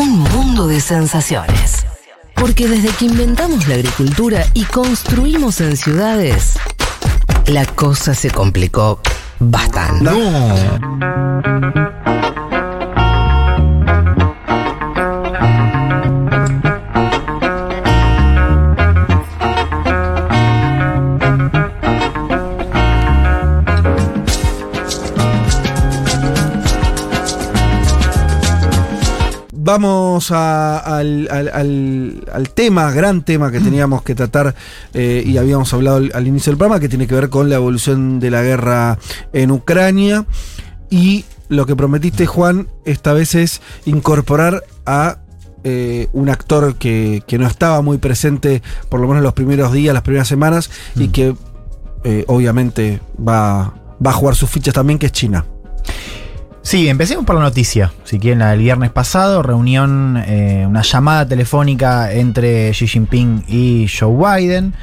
Un mundo de sensaciones. Porque desde que inventamos la agricultura y construimos en ciudades, la cosa se complicó bastante. Vamos a- al, al- al- al tema, gran tema que teníamos que tratar eh, y habíamos hablado al, inicio del programa, que tiene que ver con la evolución de la guerra en Ucrania. Y lo que prometiste, Juan, esta vez es incorporar a eh, un actor que, que no estaba muy presente, por lo menos los primeros días, las primeras semanas, y que eh, obviamente va, va a jugar sus fichas también, que es China. Sí, empecemos por la noticia. Si quieren, la del viernes pasado, reunión, eh, una llamada telefónica entre Xi Jinping y Joe Biden.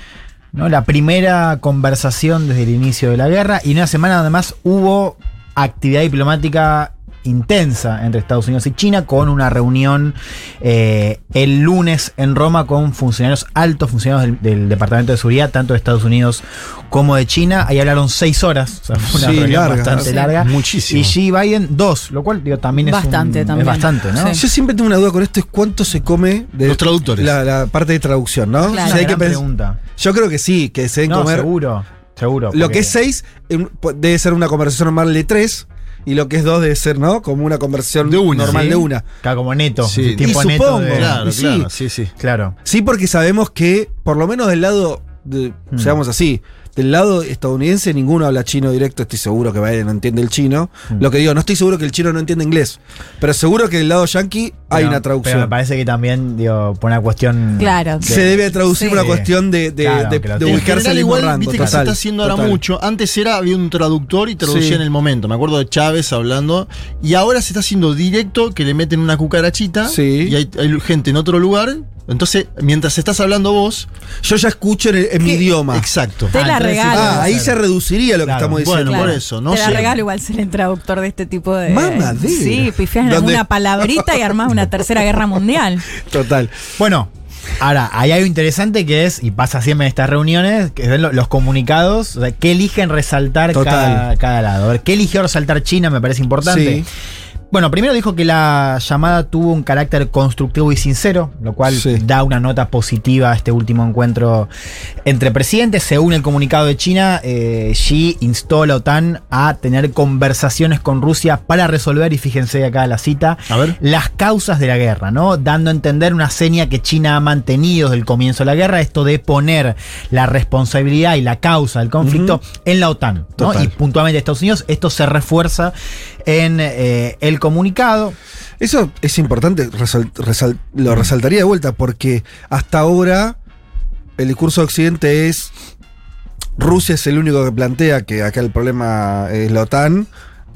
¿no? La primera conversación desde el inicio de la guerra y una semana además hubo actividad diplomática intensa entre Estados Unidos y China con una reunión eh, el lunes en Roma con funcionarios, altos funcionarios del, del Departamento de Seguridad, tanto de Estados Unidos como de China. Ahí hablaron seis horas, o sea, fue una Sí, reunión larga, bastante sí. larga. Muchísimo. Y Xi Biden dos, lo cual digo, también es, Bastante, un- también. es bastante, ¿no? Sí. Yo siempre tengo una duda con esto, es cuánto se come de Los traductores. La, la parte de traducción, ¿no? Claro. O sea, hay que pregunta. Yo creo que sí, que se deben No, comer. seguro, seguro. Lo porque- que es 6 debe ser una conversación normal de 3 y lo que es 2 debe ser, ¿no? Como una conversación De una. normal Sí. de una. Claro, como neto. Sí. tiempo Y neto supongo, de- Claro, Y sí. claro, sí, sí. Claro. Sí, porque sabemos que, por lo menos del lado, de, Hmm. seamos así, del lado estadounidense ninguno habla chino directo, estoy seguro que Biden no entiende el chino. Hmm. Lo que digo, no estoy seguro que el chino no entiende inglés, pero seguro que del lado yankee hay Pero- una traducción. Pero me parece que también, digo, por una cuestión. Claro. se debe traducir Sí. una cuestión de, de, Claro, de- de ubicarse al igual, rango. viste que se está haciendo ahora mucho. Antes era, había un traductor y traducía Sí. en el momento. Me acuerdo de Chávez hablando. Y ahora se está haciendo directo que le meten una cucarachita. Sí. Y hay, hay gente en otro lugar. Entonces, mientras estás hablando vos. Yo ya escucho en, el- en mi idioma. Exacto. Te la sí regalo. Ah, ahí se reduciría lo que estamos diciendo. Bueno, por eso, no Te la sé. regalo igual ser el traductor de este tipo de. Mamadera. Sí, pifias en ¿Dónde? alguna palabrita y armás una tercera guerra mundial. Total. Bueno, ahora, hay algo interesante que es, y pasa siempre en estas reuniones, que es lo- los comunicados, o sea, qué eligen resaltar cada lado. A ver, ¿qué eligió resaltar China? Me parece importante. Sí. Bueno, primero dijo que la llamada tuvo un carácter constructivo y sincero, lo cual Sí. da una nota positiva a este último encuentro entre presidentes. Según el comunicado de China, eh, Xi instó a la OTAN a tener conversaciones con Rusia para resolver, y fíjense acá la cita, A ver. las causas de la guerra, ¿no? Dando a entender una seña que China ha mantenido desde el comienzo de la guerra, esto de poner la responsabilidad y la causa del conflicto en la OTAN. Y puntualmente Estados Unidos, esto se refuerza en eh, el comunicado. Eso es importante, lo resaltaría de vuelta, porque hasta ahora el discurso de Occidente es Rusia es el único que plantea que acá el problema es la OTAN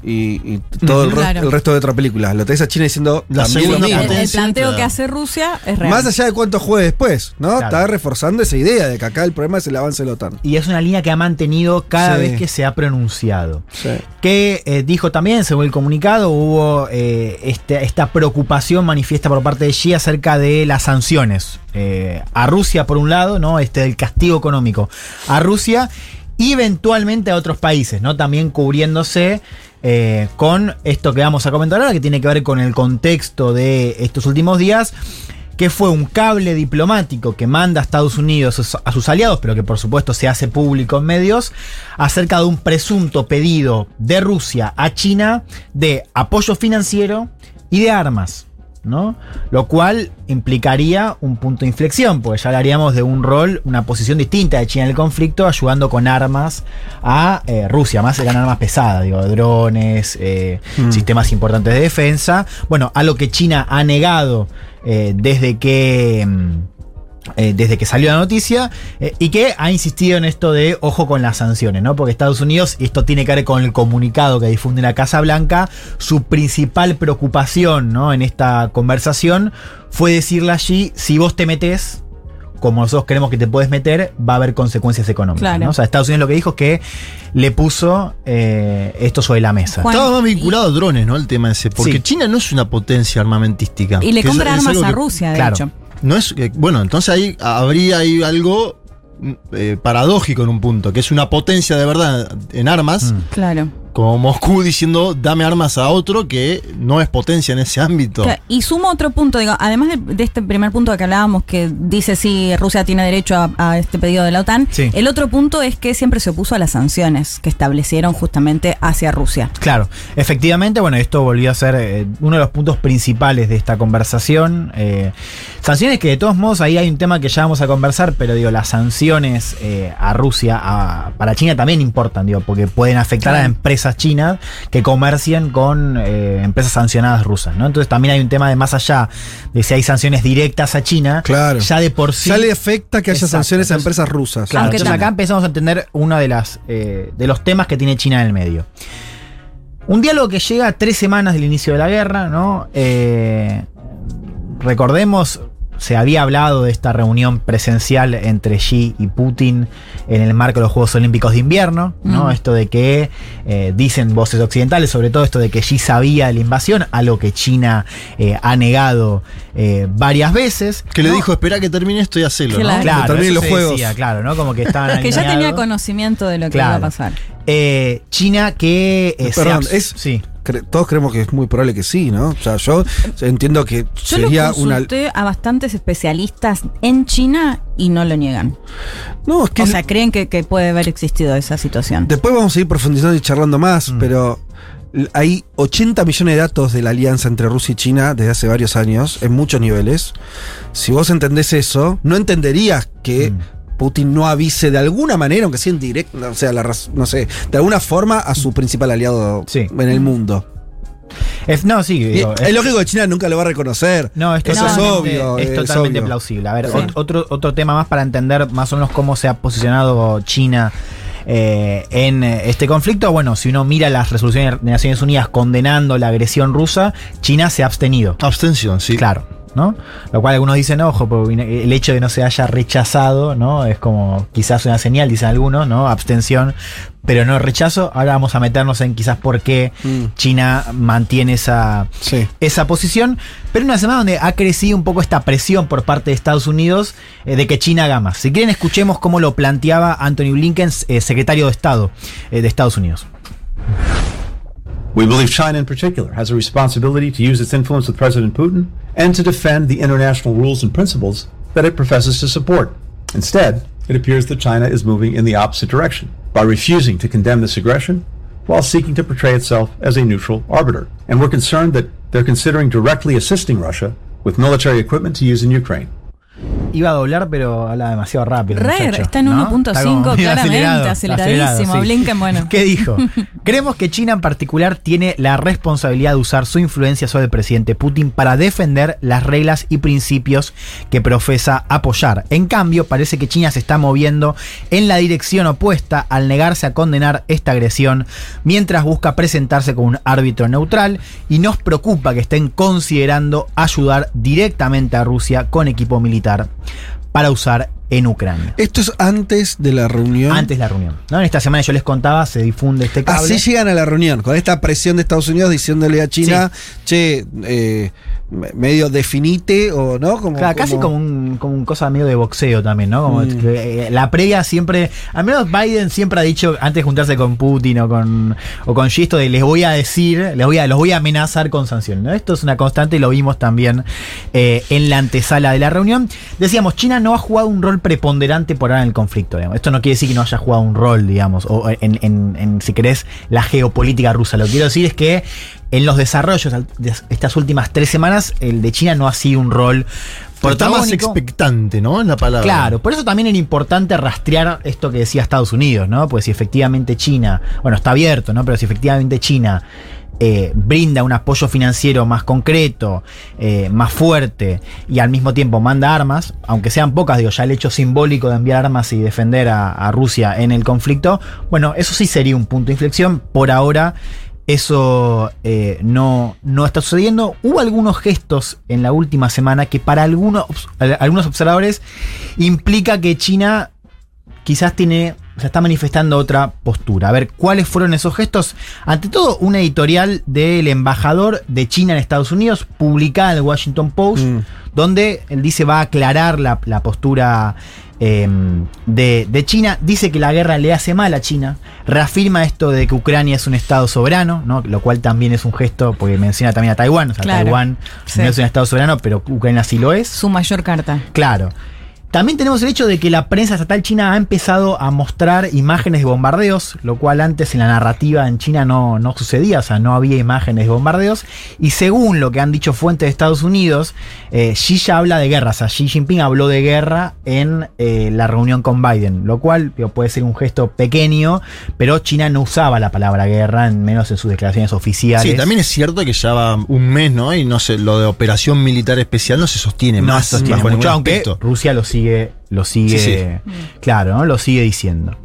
y, y todo el, Ujú. re- Claro. el resto de otra película. Lo tenés a China diciendo La segunda el, el planteo claro. que hace Rusia es real. Más allá de cuánto juegue después, ¿no? Claro. Está reforzando esa idea de que acá el problema es el avance de la OTAN. Y es una línea que ha mantenido cada Sí. vez que se ha pronunciado. Sí. Que eh, dijo también, según el comunicado, hubo eh, este- esta preocupación manifiesta por parte de Xi acerca de las sanciones eh, a Rusia, por un lado, ¿no? Este del castigo económico a Rusia y eventualmente a otros países, ¿no? También cubriéndose eh, con esto que vamos a comentar ahora, que tiene que ver con el contexto de estos últimos días que fue un cable diplomático que manda a Estados Unidos a sus- aliados, pero que por supuesto se hace público en medios, acerca de un presunto pedido de Rusia a China de apoyo financiero y de armas. ¿No? Lo cual implicaría un punto de inflexión, porque ya hablaríamos de un rol, una posición distinta de China en el conflicto, ayudando con armas a eh, Rusia, más eran armas pesadas, digo, drones, eh, sistemas importantes de defensa. Bueno, algo que China ha negado eh, desde que. mm, eh, desde que salió la noticia eh, y que ha insistido en esto de ojo con las sanciones, ¿no? Porque Estados Unidos, y esto tiene que ver con el comunicado que difunde la Casa Blanca, su principal preocupación, ¿no? En esta conversación fue decirle allí, si vos te metés como nosotros creemos que te puedes meter, va a haber consecuencias económicas. Claro. ¿no? O sea, Estados Unidos lo que dijo es que le puso eh, esto sobre la mesa. Juan, Estaba más y- vinculado a drones, ¿no? El tema ese. Porque Sí. China no es una potencia armamentística. Y le compra armas a que- Rusia, de claro. hecho. No es. que- Bueno, entonces ahí habría ahí algo eh, paradójico en un punto, que es una potencia de verdad en armas, Mm. Claro. Como Moscú diciendo dame armas a otro que no es potencia en ese ámbito. Claro, Y sumo otro punto, digo, además de, de este primer punto que hablábamos, que dice si Rusia tiene derecho a, a este pedido de la OTAN, Sí. el otro punto es que siempre se opuso a las sanciones que establecieron justamente hacia Rusia. Claro, efectivamente, bueno, esto volvió a ser eh, uno de los puntos principales de esta conversación. Eh, sanciones que de todos modos ahí hay un tema que ya vamos a conversar, pero digo, las sanciones eh, a Rusia, a- para China también importan, digo, porque pueden afectar a Claro. Empresas chinas que comercian con eh, empresas sancionadas rusas, ¿no? Entonces también hay un tema de más allá de si hay sanciones directas a China, Claro. ya de por sí. Ya le afecta que haya Exacto, sanciones a empresas rusas. Claro, Aunque entonces acá empezamos a entender uno de, las, eh, de los temas que tiene China en el medio. Un diálogo que llega a tres semanas del inicio de la guerra, ¿no? Eh, recordemos, se había hablado de esta reunión presencial entre Xi y Putin en el marco de los Juegos Olímpicos de Invierno, ¿no? Mm. Esto de que eh, dicen voces occidentales, sobre todo esto de que Xi sabía de la invasión, a lo que China eh, ha negado eh, varias veces. Que le ¿no? dijo, espera que termine esto y hacelo, Claro. ¿no? Claro, terminen eso los juegos. decía, claro, ¿no? Como que estaban Que ya tenía conocimiento de lo que Claro. iba a pasar. Eh, China que eh, se Perdón, es- sí. Cre- todos creemos que es muy probable que sí, ¿no? O sea, yo entiendo que Yo lo sería una. consulté a bastantes especialistas en China y no lo niegan. No, es que O sea, creen que, que puede haber existido esa situación. después vamos a ir profundizando y charlando más, Mm. pero hay 80 millones de datos de la alianza entre Rusia y China desde hace varios años, en muchos niveles. Si vos entendés eso, no entenderías que. Mm. Putin no avise de alguna manera, aunque sea en directo, o sea, la no sé, de alguna forma a su principal aliado Sí. en el mundo. Es- no, sí. Digo, es, lógico que China nunca lo va a reconocer. No, esto Eso es, es totalmente- obvio, Es es totalmente obvio. plausible. A ver, Sí. otro, otro tema más para entender más o menos cómo se ha posicionado China eh, en este conflicto. Bueno, si uno mira las resoluciones de Naciones Unidas condenando la agresión rusa, China se ha abstenido. Abstención, sí. Claro. ¿No? Lo cual algunos dicen, ojo, porque el hecho de no se haya rechazado, ¿no? Es como quizás una señal, dicen algunos, ¿no? Abstención, pero no rechazo. Ahora vamos a meternos en quizás por qué Mm. China mantiene esa, Sí. esa posición, pero en una semana donde ha crecido un poco esta presión por parte de Estados Unidos eh, de que China haga más. Si quieren, escuchemos cómo lo planteaba Anthony Blinken, eh, secretario de Estado eh, de Estados Unidos. We believe China in particular has a responsibility to use its influence with President Putin and to defend the international rules and principles that it professes to support. Instead, it appears that China is moving in the opposite direction by refusing to condemn this aggression while seeking to portray itself as a neutral arbiter. And we're concerned that they're considering directly assisting Russia with military equipment to use in Ukraine. Iba a doblar, pero habla demasiado rápido. está en ¿no? 1.5 Está como medio claramente, aceleradísimo. sí. Blinken, bueno. ¿Qué dijo? Creemos que China en particular tiene la responsabilidad de usar su influencia sobre el presidente Putin para defender las reglas y principios que profesa apoyar. En cambio, parece que China se está moviendo en la dirección opuesta al negarse a condenar esta agresión, mientras busca presentarse como un árbitro neutral y nos preocupa que estén considerando ayudar directamente a Rusia con equipo militar para usar en Ucrania. Esto es antes de la reunión. Antes de la reunión. ¿no? En esta semana yo les contaba, se difunde este cable. Así llegan a la reunión, con esta presión de Estados Unidos diciéndole a China, che, eh, medio definite o no, como, Claro, casi como un, como un cosa medio de boxeo también, ¿no? Como Mm. que, eh, la previa siempre, al menos Biden siempre ha dicho antes de juntarse con Putin o con o con Xi, esto de les voy a decir, les voy a, los voy a amenazar con sanciones. ¿no? Esto es una constante y lo vimos también eh, en la antesala de la reunión. Decíamos, China no ha jugado un rol preponderante por ahora en el conflicto. digamos. Esto no quiere decir que no haya jugado un rol, digamos, o en, en- en, si querés, la geopolítica rusa. Lo que quiero decir es que en los desarrollos de estas últimas tres semanas, el de China no ha sido un rol Pero está más expectante, ¿no? En la palabra. Claro, por eso también era importante rastrear esto que decía Estados Unidos, ¿no? Pues si efectivamente China, bueno, está abierto, ¿no? Pero si efectivamente China eh, brinda un apoyo financiero más concreto, eh, más fuerte y al mismo tiempo manda armas, aunque sean pocas, digo, ya el hecho simbólico de enviar armas y defender a, a Rusia en el conflicto, bueno, eso sí sería un punto de inflexión. Por ahora eso eh, no, no está sucediendo. Hubo algunos gestos en la última semana que para algunos, algunos observadores implica que China quizás tiene, se está manifestando otra postura. A ver, ¿cuáles fueron esos gestos? Ante todo, una editorial del embajador de China en Estados Unidos, publicada en el Washington Post, Mm. donde él dice va a aclarar la, la postura eh, de, de China. Dice que la guerra le hace mal a China. Reafirma esto de que Ucrania es un estado soberano, ¿no? lo cual también es un gesto, porque menciona también a Taiwán. O sea, Claro. Taiwán Sí. no es un estado soberano, pero Ucrania sí lo es. Su mayor carta. Claro. También tenemos el hecho de que la prensa estatal china ha empezado a mostrar imágenes de bombardeos, lo cual antes en la narrativa en China no, no sucedía, o sea, no había imágenes de bombardeos. Y según lo que han dicho fuentes de Estados Unidos, eh, Xi ya habla de guerra, o sea, Xi Jinping habló de guerra en eh, la reunión con Biden, lo cual digo, puede ser un gesto pequeño, pero China no usaba la palabra guerra, en menos en sus declaraciones oficiales. Sí, también es cierto que ya va un mes, ¿no? Y no sé, lo de operación militar especial no se sostiene no más. se sostiene bajo mucho, aunque. Rusia lo sigue, lo sigue, Sí, sí. claro, ¿no? lo sigue diciendo.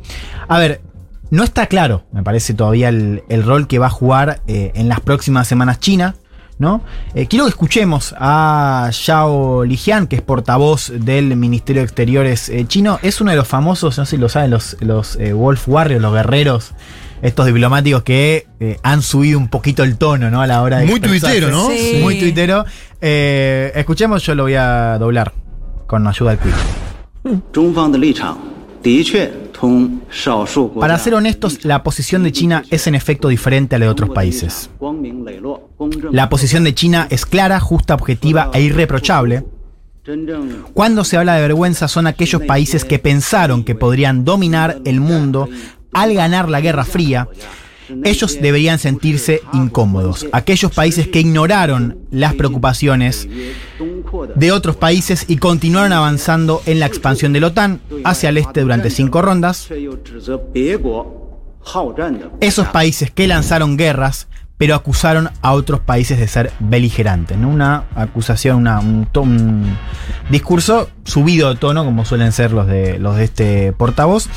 A ver, no está claro, me parece todavía el, el rol que va a jugar eh, en las próximas semanas China. ¿No? Eh, quiero que escuchemos a Xiao Lijian, que es portavoz del Ministerio de Exteriores eh, chino. Es uno de los famosos, no sé si lo saben, los, los eh, Wolf Warriors, los guerreros, estos diplomáticos que eh, han subido un poquito el tono ¿no? a la hora de. Muy tuitero, ¿no? Sí. Muy tuitero. Eh, escuchemos, yo lo voy a doblar con la ayuda del Para ser honestos, la posición de China es en efecto diferente a la de otros países. La posición de China es clara, justa, objetiva e irreprochable. Cuando se habla de vergüenza son aquellos países que pensaron que podrían dominar el mundo al ganar la Guerra Fría ellos deberían sentirse incómodos. Aquellos países que ignoraron las preocupaciones de otros países y continuaron avanzando en la expansión de la OTAN hacia el este durante cinco rondas. Esos países que lanzaron guerras, pero acusaron a otros países de ser beligerantes. Una acusación, un, discurso subido de tono, como suelen ser los de este portavoz.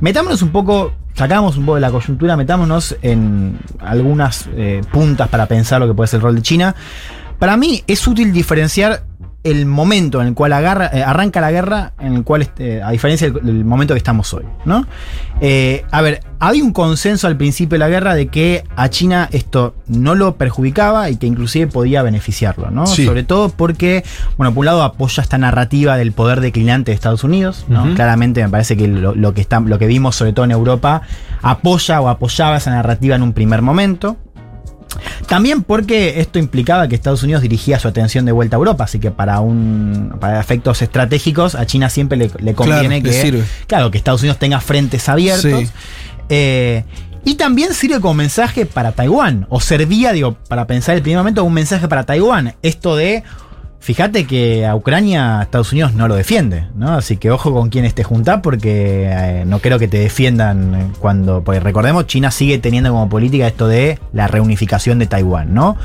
Metámonos un poco sacamos un poco de la coyuntura, metámonos en algunas eh, puntas para pensar lo que puede ser el rol de China. Para mí es útil diferenciar el momento en el cual agarra- eh, arranca la guerra, en el cual, este, a diferencia del, del momento que estamos hoy, ¿no? Eh, a ver, había un consenso al principio de la guerra de que a China esto no lo perjudicaba y que inclusive podía beneficiarlo, ¿no? Sí. Sobre todo porque, bueno, por un lado apoya esta narrativa del poder declinante de Estados Unidos, ¿no? Claramente me parece que lo, lo que está, lo que vimos sobre todo en Europa apoya o apoyaba esa narrativa en un primer momento. También porque esto implicaba que Estados Unidos dirigía su atención de vuelta a Europa, así que para un para efectos estratégicos a China siempre le, le conviene que claro que Estados Unidos tenga frentes abiertos. Sí. Eh, y también sirve como mensaje para Taiwán, o servía, digo, para pensar el primer momento, un mensaje para Taiwán. Esto de, fíjate que a Ucrania Estados Unidos no lo defiende, ¿no? Así que ojo con quién te juntás porque eh, no creo que te defiendan cuando, porque recordemos, China sigue teniendo como política esto de la reunificación de Taiwán, ¿no?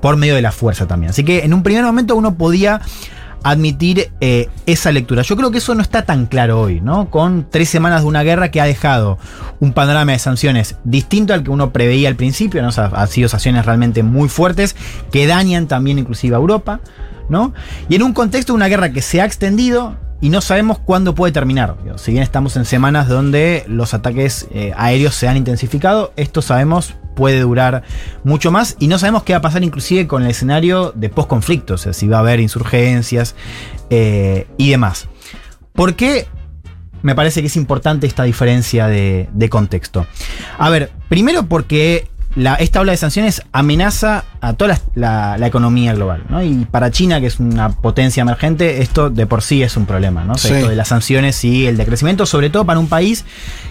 Por medio de la fuerza también. Así que en un primer momento uno podía admitir eh, esa lectura. Yo creo que eso no está tan claro hoy, ¿no? Con tres semanas de una guerra que ha dejado un panorama de sanciones distinto al que uno preveía al principio, ¿no? Han sido sanciones realmente muy fuertes que dañan también inclusive a Europa, ¿no? Y en un contexto de una guerra que se ha extendido y no sabemos cuándo puede terminar. Si bien estamos en semanas donde los ataques eh, aéreos se han intensificado, esto sabemos puede durar mucho más y no sabemos qué va a pasar inclusive con el escenario de post-conflicto, o sea, si va a haber insurgencias eh, y demás. ¿Por qué me parece que es importante esta diferencia de, de contexto? A ver, primero porque la- esta ola de sanciones amenaza a toda la, la- la economía global, ¿no? Y para China, que es una potencia emergente, esto de por sí es un problema, ¿no? O sea, Sí. esto de las sanciones y el decrecimiento, sobre todo para un país,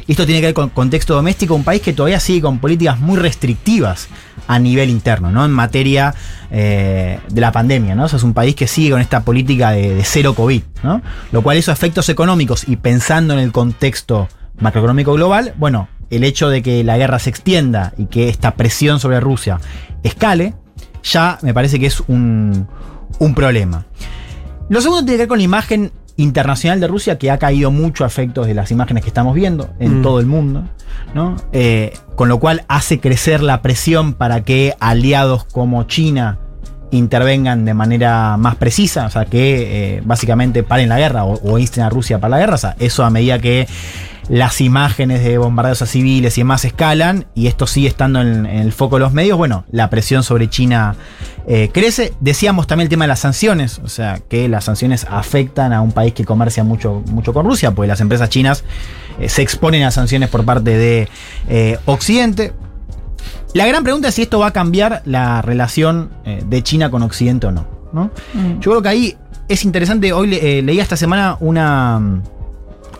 y esto tiene que ver con contexto doméstico, un país que todavía sigue con políticas muy restrictivas a nivel interno, ¿no? En materia eh, de la pandemia, ¿no? O sea, es un país que sigue con esta política de, de cero COVID, ¿no? Lo cual esos efectos económicos y pensando en el contexto macroeconómico global, bueno, el hecho de que la guerra se extienda y que esta presión sobre Rusia escale, ya me parece que es un, un problema. Lo segundo tiene que ver con la imagen internacional de Rusia que ha caído mucho a efectos de las imágenes que estamos viendo en Mm. todo el mundo, ¿no? Eh, con lo cual hace crecer la presión para que aliados como China intervengan de manera más precisa, o sea, que eh, básicamente paren la guerra o, o insten a Rusia para la guerra, o sea, eso a medida que las imágenes de bombardeos a civiles y demás escalan y esto sigue estando en, en el foco de los medios, bueno, la presión sobre China eh, crece. Decíamos también el tema de las sanciones, o sea, que las sanciones afectan a un país que comercia mucho, mucho con Rusia, porque las empresas chinas eh, se exponen a sanciones por parte de eh, Occidente. La gran pregunta es si esto va a cambiar la relación de China con Occidente o no. ¿no? Mm. Yo creo que ahí es interesante. Hoy le- leía esta semana una,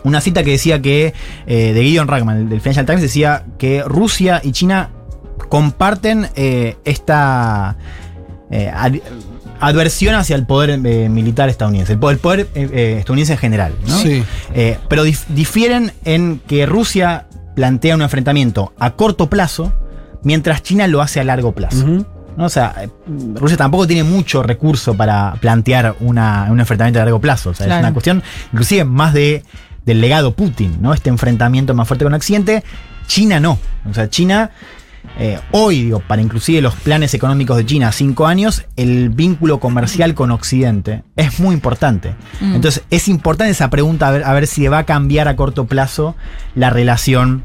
una cita que decía que, eh, de Gideon Ragman, del Financial Times, decía que Rusia y China comparten eh, esta eh, ad- adversión hacia el poder eh, militar estadounidense, el poder, el poder, estadounidense en general. ¿no? Sí. Eh, pero dif- difieren en que Rusia plantea un enfrentamiento a corto plazo, mientras China lo hace a largo plazo. ¿no? O sea, Rusia tampoco tiene mucho recurso para plantear una- un enfrentamiento a largo plazo. O sea, es una cuestión, inclusive, más de, del legado Putin, ¿no? Este enfrentamiento más fuerte con Occidente. China no. O sea, China. eh, hoy, digo, para inclusive los planes económicos de China a cinco años, el vínculo comercial con Occidente es muy importante. Mm. Entonces, es importante esa pregunta a ver, a ver si va a cambiar a corto plazo la relación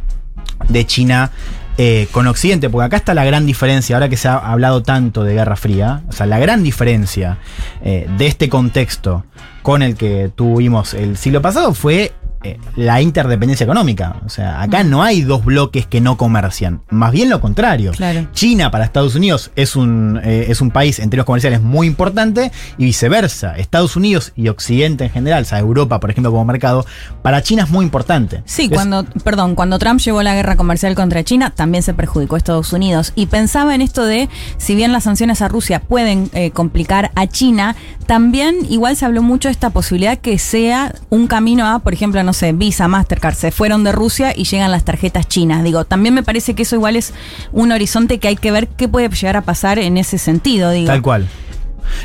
de China eh, con Occidente, porque acá está la gran diferencia, ahora que se ha hablado tanto de Guerra Fría, o sea, la gran diferencia eh, de este contexto con el que tuvimos el siglo pasado fue eh, la interdependencia económica. O sea, acá no hay dos bloques que no comercian, más bien lo contrario. Claro. China para Estados Unidos es un, eh, es un país en términos comerciales muy importante y viceversa. Estados Unidos y Occidente en general, o sea, Europa, por ejemplo, como mercado, para China es muy importante. Sí, cuando, perdón, cuando Trump llevó la guerra comercial contra China, también se perjudicó a Estados Unidos. Y pensaba en esto de, si bien las sanciones a Rusia pueden eh, complicar a China, también igual se habló mucho de esta posibilidad que sea un camino a, por ejemplo, no sé, Visa, Mastercard, se fueron de Rusia y llegan las tarjetas chinas. Digo, también me parece que eso igual es un horizonte que hay que ver qué puede llegar a pasar en ese sentido, digo. Tal cual.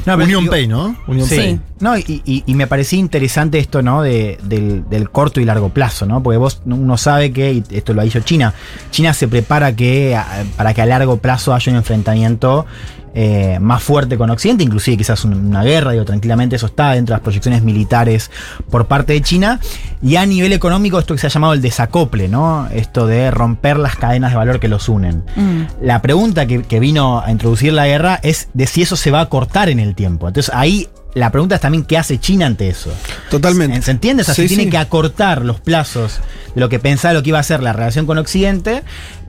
No, pero Union digo- Pay, ¿no? Union Sí. Pay. No, y, y- y me parecía interesante esto, ¿no? De- del, del corto y largo plazo, ¿no? Porque vos uno sabe que, y esto lo ha dicho China, China se prepara que, a- para que a largo plazo haya un enfrentamiento eh, más fuerte con Occidente, inclusive quizás un- una guerra, digo, tranquilamente eso está dentro de las proyecciones militares por parte de China. Y a nivel económico, esto que se ha llamado el desacople, ¿no? Esto de romper las cadenas de valor que los unen. Mm. La pregunta que, que vino a introducir la guerra es de si eso se va a cortar en el tiempo. Entonces ahí la pregunta es también qué hace China ante eso. Totalmente. ¿Se entiende? O sea, Sí, si tiene sí. que acortar los plazos de lo que pensaba lo que iba a ser la relación con Occidente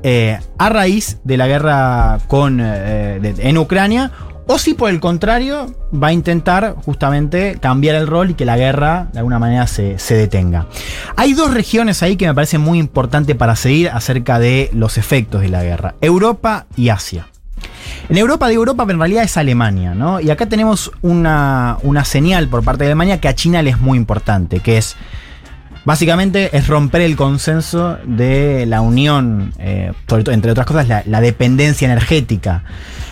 eh, a raíz de la guerra con, eh, de- en Ucrania. O si por el contrario va a intentar justamente cambiar el rol y que la guerra de alguna manera se, se detenga. Hay dos regiones ahí que me parecen muy importantes para seguir acerca de los efectos de la guerra. Europa y Asia. En Europa, de Europa, pero en realidad es Alemania, ¿no? Y acá tenemos una, una señal por parte de Alemania que a China le es muy importante, que es, básicamente, es romper el consenso de la unión, eh, sobre todo, entre otras cosas, la, la dependencia energética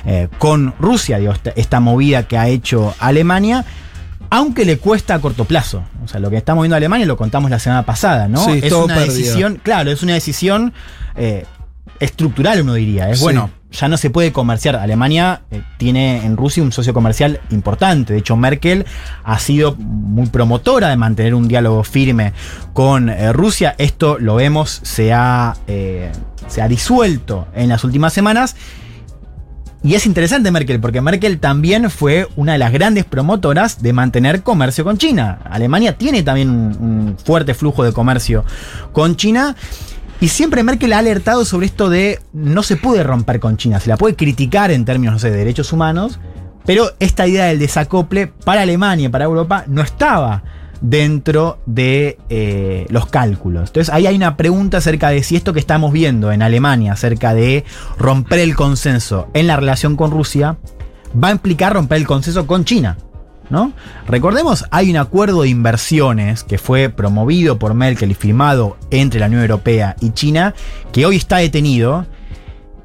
eh, con Rusia, digo, esta, esta movida que ha hecho Alemania, aunque le cuesta a corto plazo. O sea, lo que estamos viendo en Alemania lo contamos la semana pasada, ¿no? Sí, es todo una perdido. decisión, claro, es una decisión eh, estructural, uno diría. Es Sí. bueno, ya no se puede comerciar. Alemania eh, tiene en Rusia un socio comercial importante. De hecho, Merkel ha sido muy promotora de mantener un diálogo firme con eh, Rusia. Esto lo vemos, se ha, eh, se ha disuelto en las últimas semanas. Y es interesante Merkel, porque Merkel también fue una de las grandes promotoras de mantener comercio con China. Alemania tiene también un, un fuerte flujo de comercio con China. Y siempre Merkel ha alertado sobre esto de no se puede romper con China, se la puede criticar en términos no sé, de derechos humanos, pero esta idea del desacople para Alemania para Europa no estaba dentro de eh, los cálculos. Entonces ahí hay una pregunta acerca de si esto que estamos viendo en Alemania, acerca de romper el consenso en la relación con Rusia, va a implicar romper el consenso con China. Recordemos, hay un acuerdo de inversiones que fue promovido por Merkel y firmado entre la Unión Europea y China, que hoy está detenido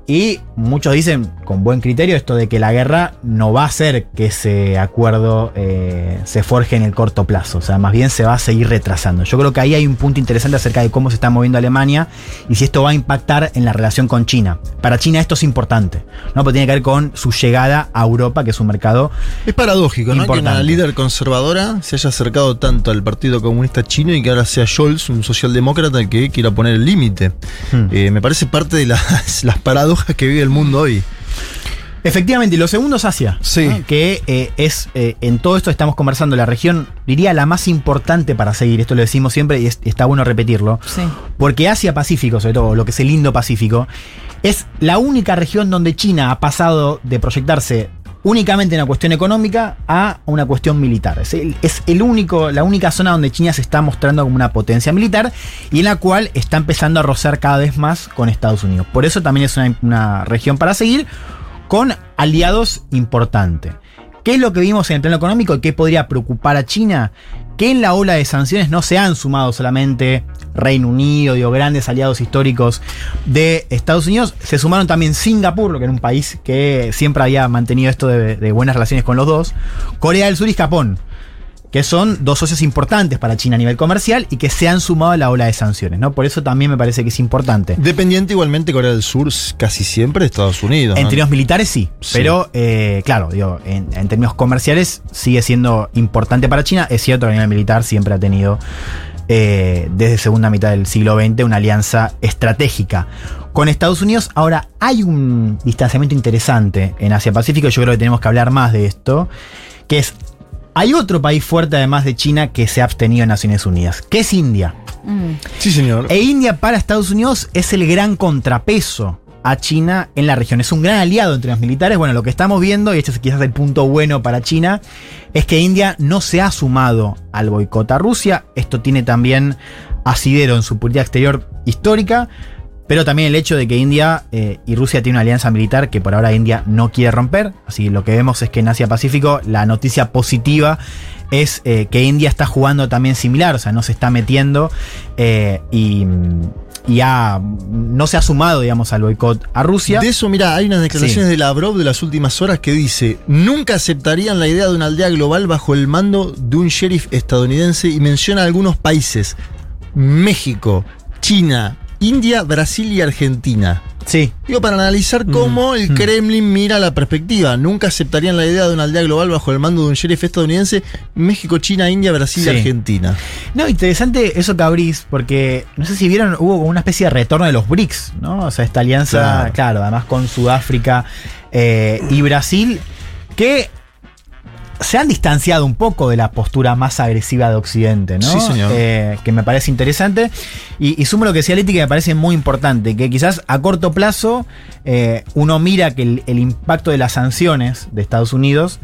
Y muchos dicen, con buen criterio, esto de que la guerra no va a hacer que ese acuerdo eh, se forje en el corto plazo. O sea, más bien se va a seguir retrasando. Yo creo que ahí hay un punto interesante acerca de cómo se está moviendo Alemania y si esto va a impactar en la relación con China. Para China esto es importante, ¿no? Porque tiene que ver con su llegada a Europa, que es un mercado Es paradójico, ¿no? Importante. Que una líder conservadora se haya acercado tanto al Partido Comunista Chino y que ahora sea Scholz, un socialdemócrata, el que quiera poner el límite. Hmm. Eh, me parece parte de las, las paradojas que vive el mundo hoy. Efectivamente, y lo segundo es Asia. Sí. ¿no? Que eh, es, eh, en todo esto estamos conversando, la región, diría, la más importante para seguir. Esto lo decimos siempre y es- está bueno repetirlo. Sí. Porque Asia-Pacífico, sobre todo, lo que es el Indo-Pacífico, es la única región donde China ha pasado de proyectarse únicamente en una cuestión económica a una cuestión militar. Es, el, es el único, la única zona donde China se está mostrando como una potencia militar y en la cual está empezando a rozar cada vez más con Estados Unidos. Por eso también es una, una región para seguir con aliados importantes. ¿Qué es lo que vimos en el plano económico y qué podría preocupar a China? Que en la ola de sanciones no se han sumado solamente Reino Unido, digo, grandes aliados históricos de Estados Unidos, se sumaron también Singapur, lo que era un país que siempre había mantenido esto de, de buenas relaciones con los dos, Corea del Sur y Japón, que son dos socios importantes para China a nivel comercial y que se han sumado a la ola de sanciones, ¿no? Por eso también me parece que es importante. Dependiente igualmente Corea del Sur casi siempre de Estados Unidos. En ¿no? términos militares sí, Sí. pero eh, claro, digo, en, en términos comerciales sigue siendo importante para China. Es cierto que a nivel militar siempre ha tenido eh, desde segunda mitad del siglo XX una alianza estratégica. Con Estados Unidos ahora hay un distanciamiento interesante en Asia-Pacífico, yo creo que tenemos que hablar más de esto, que es, hay otro país fuerte además de China que se ha abstenido en Naciones Unidas, que es India. Mm. Sí, señor. E India para Estados Unidos es el gran contrapeso a China en la región. Es un gran aliado entre los militares. Bueno, lo que estamos viendo, y este es quizás el punto bueno para China, es que India no se ha sumado al boicot a Rusia. Esto tiene también asidero en su política exterior histórica. Pero también el hecho de que India eh, y Rusia tienen una alianza militar que por ahora India no quiere romper. Así que lo que vemos es que en Asia Pacífico la noticia positiva es eh, que India está jugando también similar, o sea, no se está metiendo eh, y, y ha- no se ha sumado, digamos, al boicot a Rusia. De eso, mira, hay unas declaraciones Sí. de Lavrov de las últimas horas que dice: Nunca aceptarían la idea de una aldea global bajo el mando de un sheriff estadounidense y menciona algunos países: México, China, India, Brasil y Argentina. Sí, Digo, para analizar cómo el Kremlin mira la perspectiva. Nunca aceptarían la idea de una aldea global bajo el mando de un sheriff estadounidense: México, China, India, Brasil Sí. y Argentina. No, interesante eso que abrís, porque no sé si vieron, hubo como una especie de retorno de los BRICS, ¿no? O sea, esta alianza, Claro. claro, además con Sudáfrica eh, y Brasil, que se han distanciado un poco de la postura más agresiva de Occidente, ¿no? Sí, señor. Eh, que me parece interesante. Y, y sumo lo que decía Leti, que me parece muy importante, que quizás a corto plazo eh, uno mira que el, el impacto de las sanciones de Estados Unidos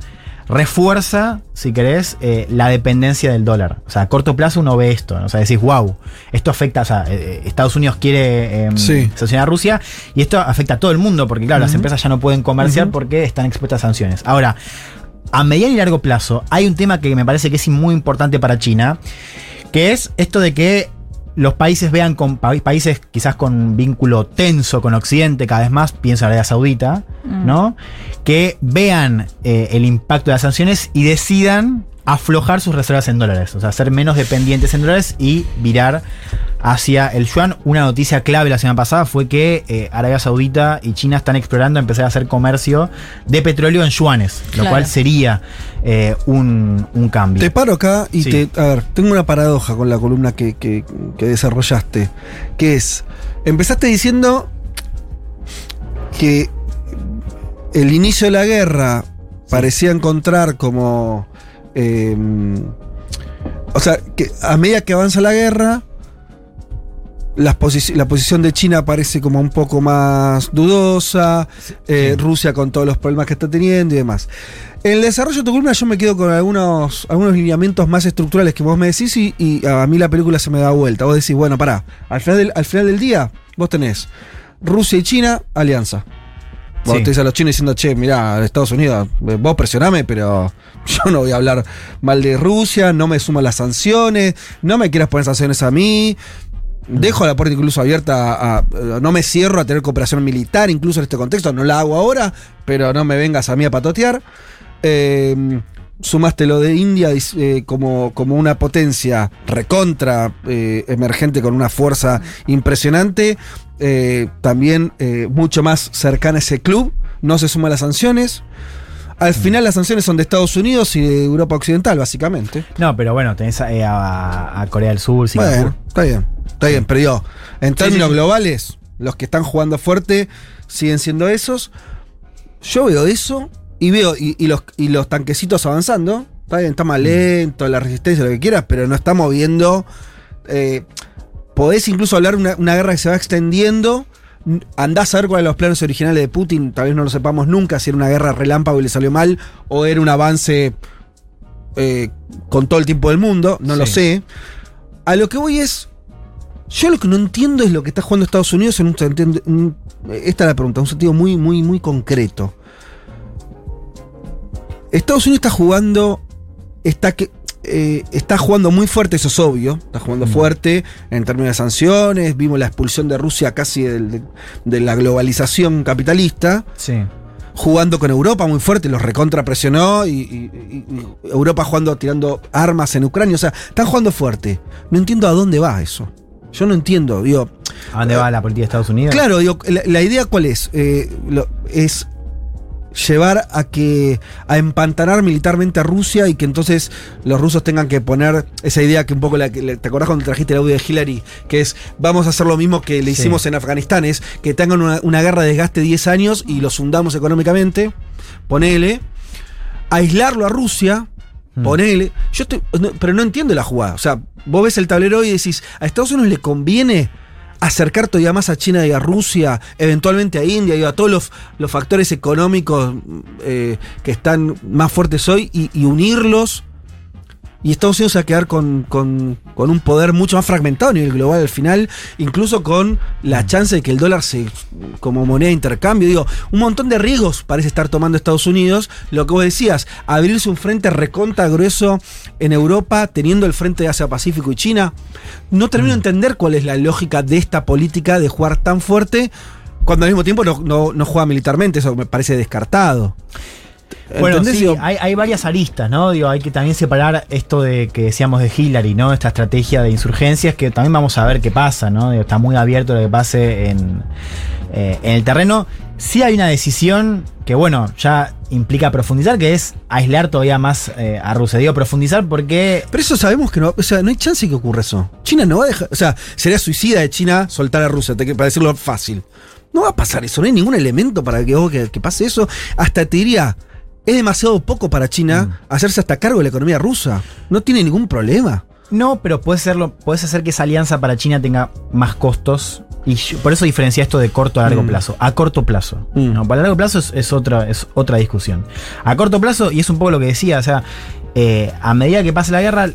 refuerza, si querés, eh, la dependencia del dólar. O sea, a corto plazo uno ve esto, ¿no? o sea, decís, wow, esto afecta, o sea, Estados Unidos quiere eh, Sí. sancionar a Rusia y esto afecta a todo el mundo, porque claro, las empresas ya no pueden comerciar porque están expuestas a sanciones. Ahora, a mediano y largo plazo, hay un tema que me parece que es muy importante para China, que es esto de que los países vean con pa- países quizás con vínculo tenso con Occidente cada vez más, pienso en Arabia Saudita, ¿no? Que vean eh, el impacto de las sanciones y decidan aflojar sus reservas en dólares, o sea, ser menos dependientes en dólares y virar hacia el yuan. Una noticia clave la semana pasada fue que eh, Arabia Saudita y China están explorando empezar a hacer comercio de petróleo en yuanes, lo Claro. cual sería eh, un, un cambio. Te paro acá y Sí. te. A ver, tengo una paradoja con la columna que, que- que desarrollaste. Que es. Empezaste diciendo que el inicio de la guerra parecía encontrar como. Eh, o sea, que a medida que avanza la guerra. la posición de China parece como un poco más dudosa, eh, Rusia con todos los problemas que está teniendo y demás. En el desarrollo de tu columna yo me quedo con algunos, algunos lineamientos más estructurales que vos me decís y, y a mí la película se me da vuelta. Vos decís, bueno, pará, al final del, al final del día vos tenés Rusia y China, alianza. Vos Sí. tenés a los chinos diciendo, che, mirá, Estados Unidos, eh, vos presioname, pero yo no voy a hablar mal de Rusia, no me sumo a las sanciones, no me quieras poner sanciones a mí. Dejo la puerta incluso abierta a, a- No me cierro a tener cooperación militar, incluso en este contexto. No la hago ahora, pero no me vengas a mí a patotear. Eh, sumaste lo de India eh, como, como una potencia recontra eh, emergente con una fuerza impresionante. eh, también mucho más cercana a ese club. No se suma a las sanciones. Al final las sanciones son de Estados Unidos y de Europa Occidental, básicamente. No, pero bueno, tenés a, Corea del Sur, Singapur. Bueno, está bien, está bien, pero digo, en términos sí. globales, los que están jugando fuerte siguen siendo esos. Yo veo eso y veo, y, y los, y los tanquecitos avanzando. Está bien, está más lento, la resistencia, lo que quieras, pero no estamos viendo. eh, podés incluso hablar de una, una guerra que se va extendiendo. Andás a ver cuáles son los planes originales de Putin. Tal vez no lo sepamos nunca si era una guerra relámpago y le salió mal o era un avance eh, con todo el tiempo del mundo. No lo sé. A lo que voy es. Yo lo que no entiendo es lo que está jugando Estados Unidos en un sentido. esta es la pregunta, un sentido muy, muy, muy concreto. Estados Unidos está jugando. Está que. eh, está jugando muy fuerte, eso es obvio. Está jugando fuerte en términos de sanciones. Vimos la expulsión de Rusia casi del- de, de la globalización capitalista. Sí. Jugando con Europa muy fuerte, los recontra presionó y, y- y- y Europa jugando, tirando armas en Ucrania. O sea, están jugando fuerte. No entiendo a dónde va eso. Yo no entiendo. Digo, ¿A dónde va la política de Estados Unidos? Claro, digo, la, la idea cuál es? Eh, lo- es llevar a que a empantanar militarmente a Rusia y que entonces los rusos tengan que poner esa idea que un poco la te acordás cuando trajiste el audio de Hillary que es vamos a hacer lo mismo que le Sí. hicimos en Afganistán es que tengan una, una guerra de desgaste 10 años y los hundamos económicamente ponele aislarlo a Rusia Mm. Ponele. Yo estoy. no, pero no entiendo la jugada. O sea, vos ves el tablero y decís, ¿a Estados Unidos le conviene acercar todavía más a China y a Rusia, eventualmente a India y a todos los, los factores económicos eh, que están más fuertes hoy y, y unirlos? Y Estados Unidos se va a quedar con, con- con un poder mucho más fragmentado a nivel global al final, incluso con la chance de que el dólar se como moneda de intercambio. Digo, un montón de riesgos parece estar tomando Estados Unidos. Lo que vos decías, abrirse un frente reconta grueso en Europa, teniendo el frente de Asia-Pacífico y China. No termino de entender cuál es la lógica de esta política de jugar tan fuerte cuando al mismo tiempo no, no- no juega militarmente. Eso me parece descartado. Bueno, sí, Digo, hay, hay varias aristas, ¿no? Digo, hay que también separar esto de que decíamos de Hillary, ¿no? Esta estrategia de insurgencias que también vamos a ver qué pasa, ¿no? Digo, está muy abierto lo que pase en, eh, en el terreno. Sí hay una decisión que, bueno, ya implica profundizar, que es aislar todavía más eh, a Rusia. Digo, profundizar porque Pero eso sabemos que no, o sea, no hay chance que ocurra eso. China no va a dejar, o sea, sería suicida de China soltar a Rusia, para decirlo fácil. No va a pasar eso, no hay ningún elemento para que, oh, que, que pase eso. Hasta te diría, es demasiado poco para China hacerse hasta cargo de la economía rusa. No tiene ningún problema. No, pero puedes hacerlo, puedes hacer que esa alianza para China tenga más costos. Y yo- por eso diferencia esto de corto a largo Mm. plazo. A corto plazo. Mm. No, para largo plazo es, es otra, es otra discusión. A corto plazo, y es un poco lo que decía, o sea, eh, a medida que pase la guerra,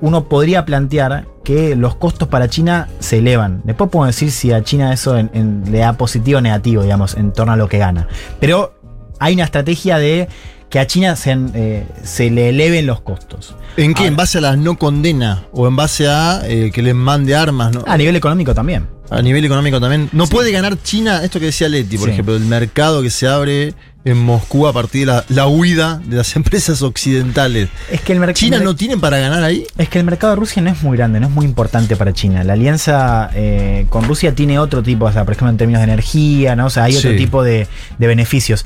uno podría plantear que los costos para China se elevan. Después podemos decir si a China eso en- en- le da positivo o negativo, digamos, en torno a lo que gana. Pero hay una estrategia de que a China se, eh, se le eleven los costos. ¿En qué? Ahora- ¿En base a la no condena? ¿O en base a eh, que les mande armas? ¿no? A nivel económico también. A nivel económico también. No puede ganar China, esto que decía Leti, por Sí. ejemplo, el mercado que se abre en Moscú a partir de la, la huida de las empresas occidentales. Es que el. ¿China no tienen para ganar ahí? Es que el mercado de Rusia no es muy grande, no es muy importante para China. La alianza eh, con Rusia tiene otro tipo, o sea, por ejemplo, en términos de energía, ¿no? O sea, hay otro Sí. tipo de, de beneficios.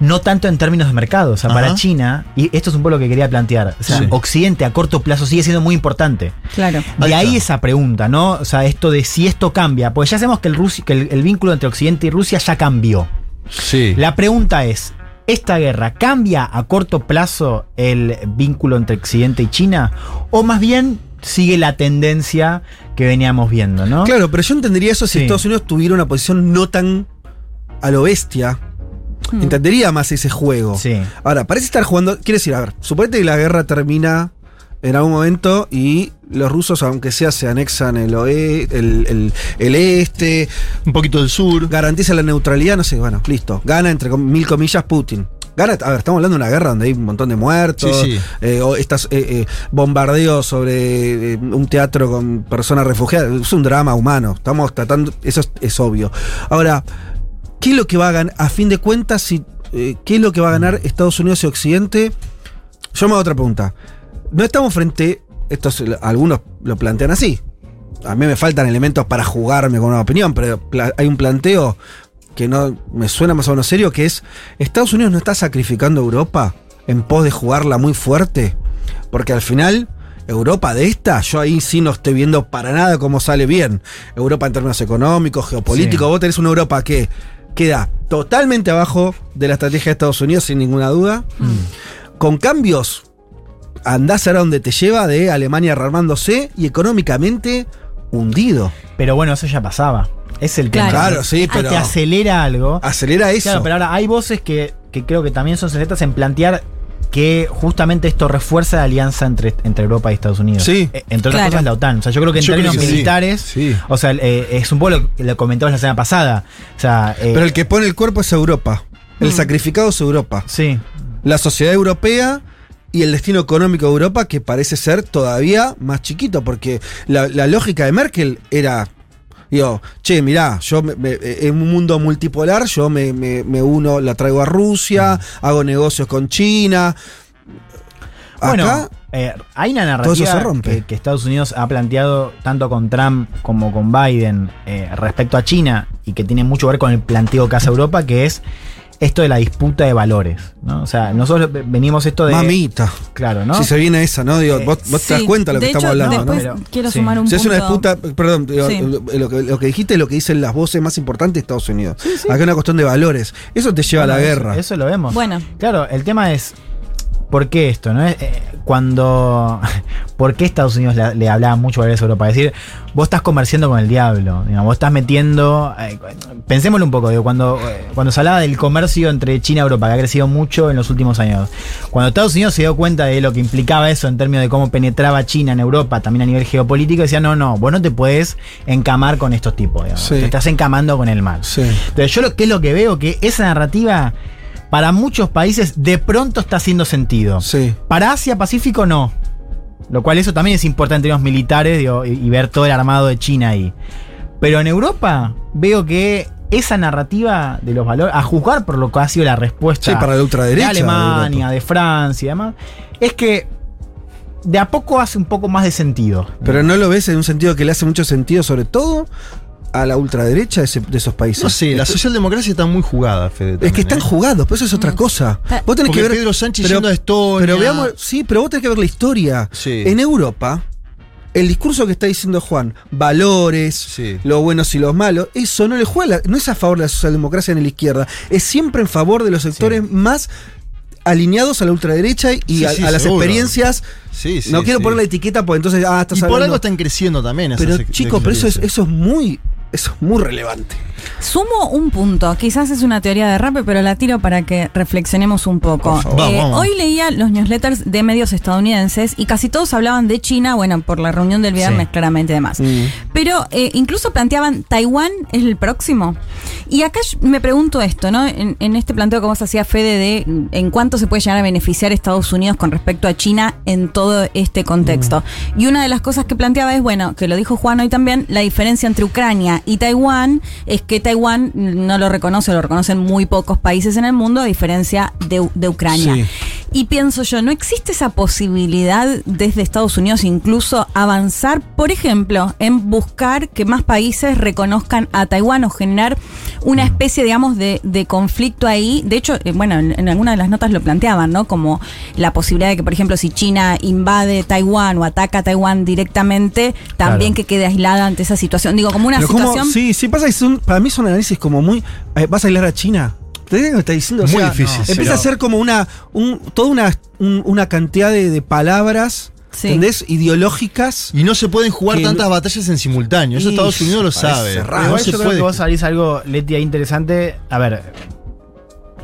No tanto en términos de mercado. O sea, para. China, y esto es un poco lo que quería plantear. O sea, Sí. Occidente a corto plazo sigue siendo muy importante. Claro. De Ahí esa pregunta, ¿no? O sea, esto de si esto cambia. Pues ya sabemos que el, Rusi- que el, el vínculo entre Occidente y Rusia ya cambió. Sí. La pregunta es, ¿esta guerra cambia a corto plazo el vínculo entre Occidente y China? ¿O más bien sigue la tendencia que veníamos viendo, no? Claro, pero yo entendería eso si Sí. Estados Unidos tuviera una posición no tan a lo bestia. Hmm. Entendería más ese juego. Sí. Ahora, parece estar jugando. Quiere decir, a ver, suponete que la guerra termina en algún momento y los rusos, aunque sea, se anexan el, oe- el, el- el este, Un poquito del sur. garantiza la neutralidad, no sé, bueno, listo. Gana entre com- mil comillas Putin. Gana, a ver, estamos hablando de una guerra donde hay un montón de muertos, Sí, sí. eh, o estas eh, eh, bombardeos sobre eh, un teatro con personas refugiadas. Es un drama humano. Estamos tratando, eso es, es obvio. Ahora, ¿qué es lo que va a ganar? A fin de cuentas, si, eh, ¿qué es lo que va a ganar Estados Unidos y Occidente? Yo me hago otra pregunta. No estamos frente, estos, algunos lo plantean así. A mí me faltan elementos para jugarme con una opinión, pero hay un planteo que no me suena más o menos serio, que es, ¿Estados Unidos no está sacrificando a Europa en pos de jugarla muy fuerte? Porque al final, Europa de esta, yo ahí sí no estoy viendo para nada cómo sale bien. Europa en términos económicos, geopolíticos, Sí. vos tenés una Europa que queda totalmente abajo de la estrategia de Estados Unidos, sin ninguna duda, con cambios andás a dónde te lleva de Alemania rearmándose y económicamente hundido. Pero bueno, eso ya pasaba. Es el tema. Claro. Claro, sí, Ah, pero Te acelera algo. acelera eso. Claro, pero ahora hay voces que, que creo que también son sensatas en plantear que justamente esto refuerza la alianza entre, entre Europa y Estados Unidos. Sí. Eh, Entre otras Claro. cosas, la OTAN. O sea, yo creo que en Yo términos que militares, Sí. o sea, eh, es un poco lo que lo comentabas la semana pasada. O sea, eh, Pero el que pone el cuerpo es Europa. El Mm. sacrificado es Europa. sí. La sociedad europea y el destino económico de Europa que parece ser todavía más chiquito, porque la, la lógica de Merkel era, digo, che, mirá, yo me- me- en un mundo multipolar, yo me, me- uno, la traigo a Rusia, hago negocios con China. Bueno, Acá, eh, hay una narrativa se rompe. Que, que Estados Unidos ha planteado tanto con Trump como con Biden eh, respecto a China y que tiene mucho que ver con el planteo que hace Europa, que es esto de la disputa de valores. ¿no? O sea, nosotros ve- venimos esto de... mamita. Claro, ¿no? Si se viene esa, ¿no? Digo, Eh, vos, vos te das cuenta de lo que de estamos hecho, hablando, ¿no? Pero- quiero sí. sumar un Si es punto. una disputa, perdón, digo, Sí. lo, que, lo que dijiste es lo que dicen las voces más importantes de Estados Unidos. Acá es una cuestión de valores. Eso te lleva a la eso- guerra. Eso, lo vemos. Bueno. Claro, el tema es. ¿Por qué esto? ¿no? Eh, cuando. ¿Por qué Estados Unidos le, le hablaba mucho a Europa? Es decir, vos estás comerciando con el diablo. digamos, vos estás metiendo. eh, pensémoslo un poco. digo, cuando, eh, cuando se hablaba del comercio entre China y Europa, que ha crecido mucho en los últimos años. Cuando Estados Unidos se dio cuenta de lo que implicaba eso en términos de cómo penetraba China en Europa, también a nivel geopolítico, decía: no, no, vos no te puedes encamar con estos tipos. digamos, Sí. Te estás encamando con el mal. Sí. Entonces, yo lo que es lo que veo que esa narrativa para muchos países de pronto está haciendo sentido. Sí. Para Asia Pacífico no. Lo cual eso también es importante en términos militares digo, y, y ver todo el armado de China ahí. Pero en Europa veo que esa narrativa de los valores, a juzgar por lo que ha sido la respuesta Sí, para la ultraderecha de de Alemania, Europa. de, Francia y demás, es que de a poco hace un poco más de sentido. Pero no lo ves en un sentido que le hace mucho sentido, sobre todo a la ultraderecha de, ese- de esos países. No sé, la socialdemocracia está muy jugada, Fede. Es que están ¿eh? jugados, pero eso es otra cosa. Ah, Vos tenés Porque que ver. Pedro Sánchez yendo a Estonia. Pero veamos, sí, pero vos tenés que ver la historia. Sí. En Europa, el discurso que está diciendo Juan, valores, Sí. los buenos y los malos, eso no le juega, la- no es a favor de la socialdemocracia ni la izquierda, es siempre en favor de los sectores más alineados a la ultraderecha y Sí, a, sí, a las seguro. experiencias. Sí, sí, no quiero sí. poner la etiqueta porque entonces, ah, estás Y por hablando- algo están creciendo también. esas Pero chicos, pero eso es, eso es muy, eso es muy relevante. Sumo un punto, quizás es una teoría de rap, pero la tiro para que reflexionemos un poco. Vamos, vamos. Hoy leía los newsletters de medios estadounidenses y casi todos hablaban de China, bueno, por la reunión del viernes Sí. claramente demás. Mm. Pero eh, incluso planteaban, Taiwán es el próximo. Y acá me pregunto esto, ¿no? En, en este planteo que vos hacías, Fede, de mm, en cuánto se puede llegar a beneficiar Estados Unidos con respecto a China en todo este contexto. Y una de las cosas que planteaba es, bueno, que lo dijo Juan hoy también, la diferencia entre Ucrania y Taiwán es que Taiwán no lo reconoce, lo reconocen muy pocos países en el mundo, a diferencia de, de Ucrania. Sí. Y pienso yo, ¿no existe esa posibilidad desde Estados Unidos incluso avanzar, por ejemplo, en buscar que más países reconozcan a Taiwán o generar una especie, digamos, de, de conflicto ahí? De hecho, eh, bueno, en, en alguna de las notas lo planteaban, ¿no? Como la posibilidad de que, por ejemplo, si China invade Taiwán o ataca a Taiwán directamente, también Claro. que quede aislada ante esa situación. Digo, como una Pero como- situación... sí, sí pasa que son, para mí son análisis como muy. eh, ¿Vas a aislar a China? ¿Te entiendes lo que está diciendo? O Muy difícil, sí. Empieza a ser como una. Un, toda una, un- una cantidad de, de palabras. Sí. ¿Entendés? Ideológicas. Y no se pueden jugar Que- tantas batallas en simultáneo. Eso Y Estados Unidos lo sabe. raro. Pero No se yo creo puede. que vos salís algo, Leti, ahí interesante. A ver,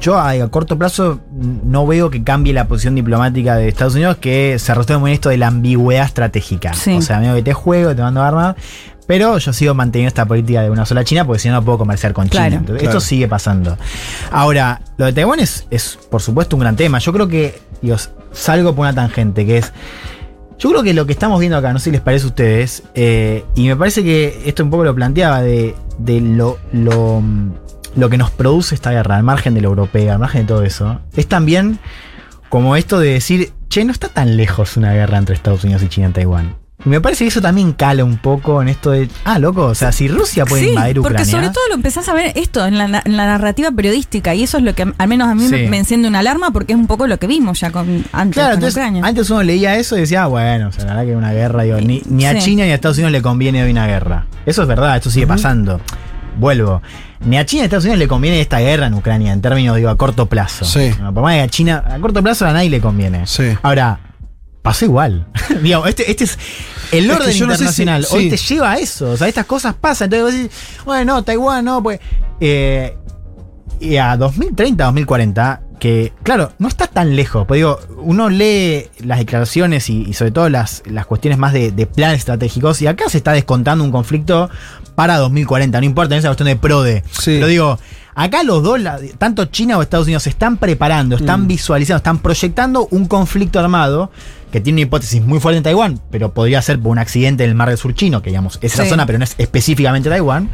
yo a, a corto plazo no veo que cambie la posición diplomática de Estados Unidos, que se resuelve muy en esto de la ambigüedad estratégica. Sí. O sea, amigo que te juego, te mando armas. Pero yo sigo manteniendo esta política de una sola China porque si no, no puedo comerciar con China. Claro. Entonces, Claro. Esto sigue pasando. Ahora, lo de Taiwán es, es, por supuesto, un gran tema. Yo creo que, Dios, salgo por una tangente, que es. Yo creo que lo que estamos viendo acá, no sé si les parece a ustedes, eh, y me parece que esto un poco lo planteaba de, de lo, lo, lo que nos produce esta guerra, al margen de la europea, al margen de todo eso, es también como esto de decir, che, no está tan lejos una guerra entre Estados Unidos y China en Taiwán. Y me parece que eso también cala un poco en esto de, ah, loco, o sea, si Rusia puede Sí, invadir porque Ucrania. sobre todo lo empezás a ver esto en la, en la narrativa periodística y eso es lo que al menos a mí Sí. me, me enciende una alarma porque es un poco lo que vimos ya con antes Claro, con entonces Ucrania. antes uno leía eso y decía, ah, bueno, o sea, la verdad que una guerra, digo, ni, ni a Sí. China ni a Estados Unidos le conviene hoy una guerra. Eso es verdad, esto sigue pasando. Vuelvo. Ni a China ni a Estados Unidos le conviene esta guerra en Ucrania, en términos, digo, a corto plazo. Sí. No, por más que a China, a corto plazo a nadie le conviene. Sí. Ahora, pasó igual. Digo, este, este es el Es orden que yo no sé si- internacional. Hoy sí. te lleva a eso. O sea, estas cosas pasan. Entonces vos decís, bueno, no, Taiwán, no, pues. eh, y a 2030, 2040, que claro, no está tan lejos. Pues digo, uno lee las declaraciones y, y sobre todo las, las cuestiones más de, de planes estratégicos, y acá se está descontando un conflicto para 2040. No importa en esa cuestión de PRODE. Sí. Pero digo, acá los dos, tanto China o Estados Unidos, se están preparando, están Mm. visualizando, están proyectando un conflicto armado que tiene una hipótesis muy fuerte en Taiwán, pero podría ser por un accidente en el mar del sur chino, que digamos, es esa Sí. zona, pero no es específicamente Taiwán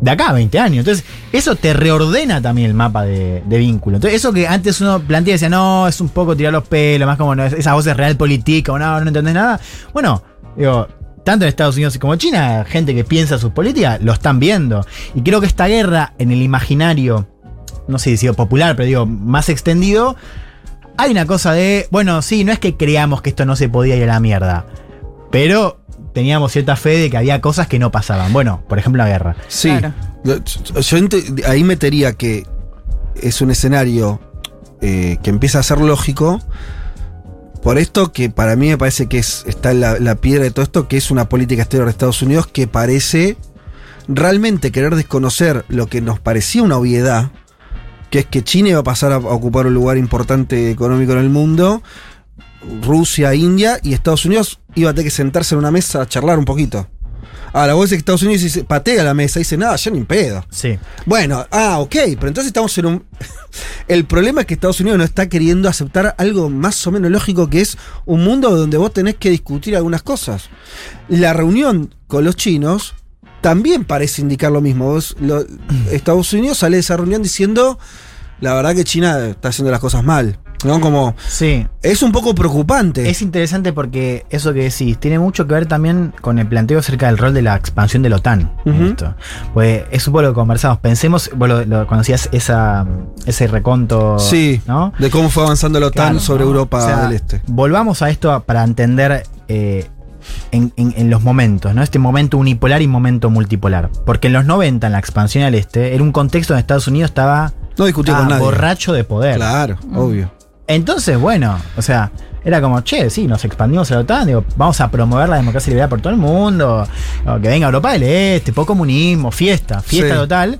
de acá a 20 años. Entonces, eso te reordena también el mapa de, de vínculo. Entonces, eso que antes uno plantea y decía, no, es un poco tirar los pelos, más como no, esa voz es real política, o no, no entendés nada. Bueno, digo, tanto en Estados Unidos como China, gente que piensa sus políticas, lo están viendo. Y creo que esta guerra en el imaginario, no sé si popular, pero digo, más extendido, hay una cosa de, bueno, sí, no es que creamos que esto no se podía ir a la mierda, pero teníamos cierta fe de que había cosas que no pasaban. Bueno, por ejemplo, la guerra. Sí. Claro. Yo, ahí metería que es un escenario eh, que empieza a ser lógico. Por esto que para mí me parece que es, está en la, la piedra de todo esto, que es una política exterior de Estados Unidos que parece realmente querer desconocer lo que nos parecía una obviedad, que es que China iba a pasar a, ocupar un lugar importante económico en el mundo, Rusia, India y Estados Unidos iba a tener que sentarse en una mesa a charlar un poquito. Ahora, vos decís que Estados Unidos dice, patea la mesa y dice, nada, yo ni pedo. Sí. Bueno, ah, ok, pero entonces estamos en un... El problema es que Estados Unidos no está queriendo aceptar algo más o menos lógico que es un mundo donde vos tenés que discutir algunas cosas. La reunión con los chinos también parece indicar lo mismo. Vos, lo- Estados Unidos sale de esa reunión diciendo, la verdad que China está haciendo las cosas mal. ¿No? Como... Sí. Es un poco preocupante. Es interesante porque eso que decís tiene mucho que ver también con el planteo acerca del rol de la expansión de la OTAN. en esto. Pues es un poco lo que conversamos. Pensemos, vos lo, lo conocías esa, ese reconto. Sí, ¿no? de cómo fue avanzando la OTAN Claro, sobre ¿no? Europa O sea, del Este. Volvamos a esto para entender eh, en, en- en los momentos, ¿no? Este momento unipolar y momento multipolar. Porque en los 90, en la expansión al este, era un contexto donde Estados Unidos estaba No discutía ah, con nadie. borracho de poder. Claro, obvio. Entonces, bueno, o sea, era como, che, sí, nos expandimos a la OTAN, digo, vamos a promover la democracia y libertad por todo el mundo, que venga Europa del Este, poco comunismo, fiesta, fiesta Sí. total,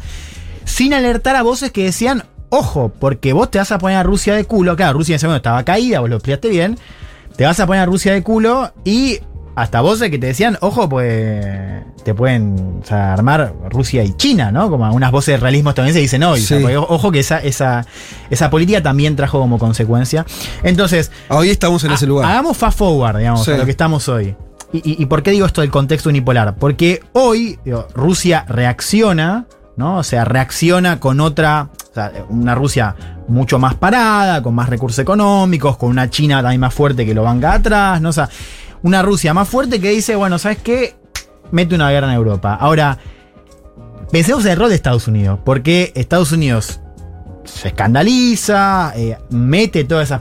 sin alertar a voces que decían, ojo, porque vos te vas a poner a Rusia de culo, claro, Rusia en ese momento estaba caída, vos lo explicaste bien, te vas a poner a Rusia de culo y hasta voces que te decían, ojo, pues te pueden o sea, armar Rusia y China, ¿no? Como algunas voces de realismo también se dicen hoy. o sea, ojo que esa, esa, esa política también trajo como consecuencia. Entonces, Hoy estamos en ese lugar. hagamos fast forward, digamos, Sí. a lo que estamos hoy. ¿Y, y, y por qué digo esto del contexto unipolar? Porque hoy digo, Rusia reacciona, ¿no? O sea, reacciona con otra, o sea, una Rusia mucho más parada, con más recursos económicos, con una China también más fuerte que lo banca atrás, ¿no? O sea, una Rusia más fuerte que dice, bueno, ¿sabes qué? Mete una guerra en Europa. Ahora, pensemos en el rol de Estados Unidos, porque Estados Unidos se escandaliza, eh, mete todo esa,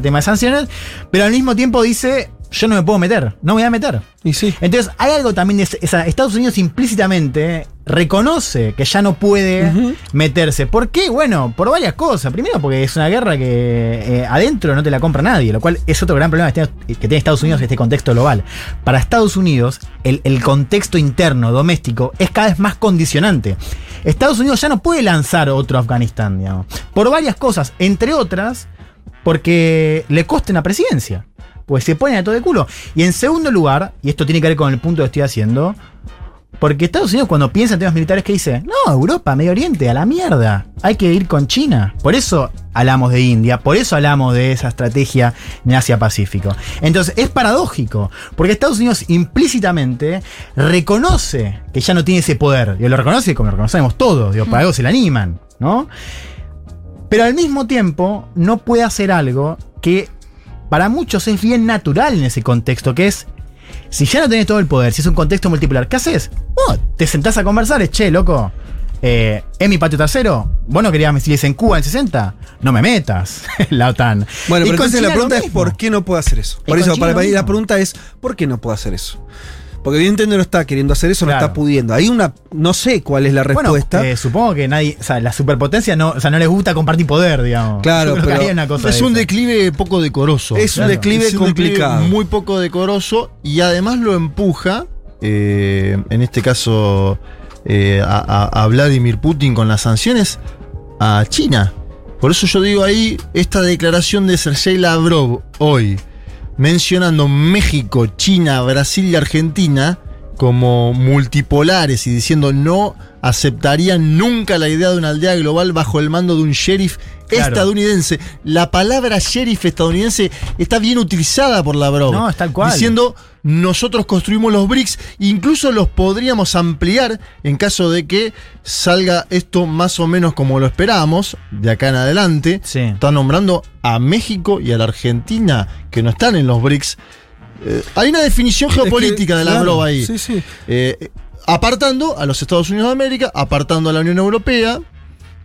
tema de sanciones, pero al mismo tiempo dice, yo no me puedo meter, no me voy a meter. Y sí. Entonces, hay algo también de esa, Estados Unidos implícitamente reconoce que ya no puede meterse. ¿Por qué? Bueno, por varias cosas. Primero, porque es una guerra que eh, adentro no te la compra nadie, lo cual es otro gran problema que tiene, que tiene Estados Unidos en este contexto global. Para Estados Unidos, el, el contexto interno, doméstico, es cada vez más condicionante. Estados Unidos ya no puede lanzar otro Afganistán, digamos. Por varias cosas, entre otras, porque le coste una presidencia. Pues se ponen a todo de culo. Y en segundo lugar, y esto tiene que ver con el punto que estoy haciendo, porque Estados Unidos cuando piensa en temas militares, ¿qué dice? No, Europa, Medio Oriente, a la mierda. Hay que ir con China. Por eso hablamos de India, por eso hablamos de esa estrategia en Asia-Pacífico. Entonces, es paradójico, porque Estados Unidos implícitamente reconoce que ya no tiene ese poder. Y lo reconoce como lo reconocemos todos, digo, para algo se le animan, ¿no? Pero al mismo tiempo, no puede hacer algo que para muchos es bien natural en ese contexto, que es si ya no tenés todo el poder, si es un contexto multipolar, ¿qué haces? Oh, te sentás a conversar, es che, loco. Eh, ¿Es mi patio trasero? ¿Vos no querías misiles en Cuba en 60? No me metas, la OTAN. Bueno, Y pero entonces la pregunta es. ¿por qué no puede hacer eso? Por eso, para la pregunta es ¿por qué no puede hacer eso? Porque evidentemente no está queriendo hacer eso, no Claro. está pudiendo. Hay una, no sé cuál es la Bueno, respuesta. eh, supongo que nadie, o sea, la superpotencia no, o sea, no les gusta compartir poder, digamos. Claro, pero hay una cosa Es de un esa. declive poco decoroso. Es un declive Es un complicado. muy poco decoroso y además lo empuja, eh, en este caso, eh, a, a- a Vladimir Putin con las sanciones a China. Por eso yo digo ahí, esta declaración de Sergei Lavrov hoy, mencionando México, China, Brasil y Argentina como multipolares y diciendo no aceptarían nunca la idea de una aldea global bajo el mando de un sheriff Claro. estadounidense. La palabra sheriff estadounidense está bien utilizada por Lavrov. No, es tal cual. Diciendo nosotros construimos los BRICS, incluso los podríamos ampliar en caso de que salga esto más o menos como lo esperábamos, de acá en adelante. Sí. Está nombrando a México y a la Argentina, que no están en los BRICS. Eh, hay una definición Es que, geopolítica de claro, Lavrov ahí. Sí, sí. Eh, apartando a los Estados Unidos de América, apartando a la Unión Europea,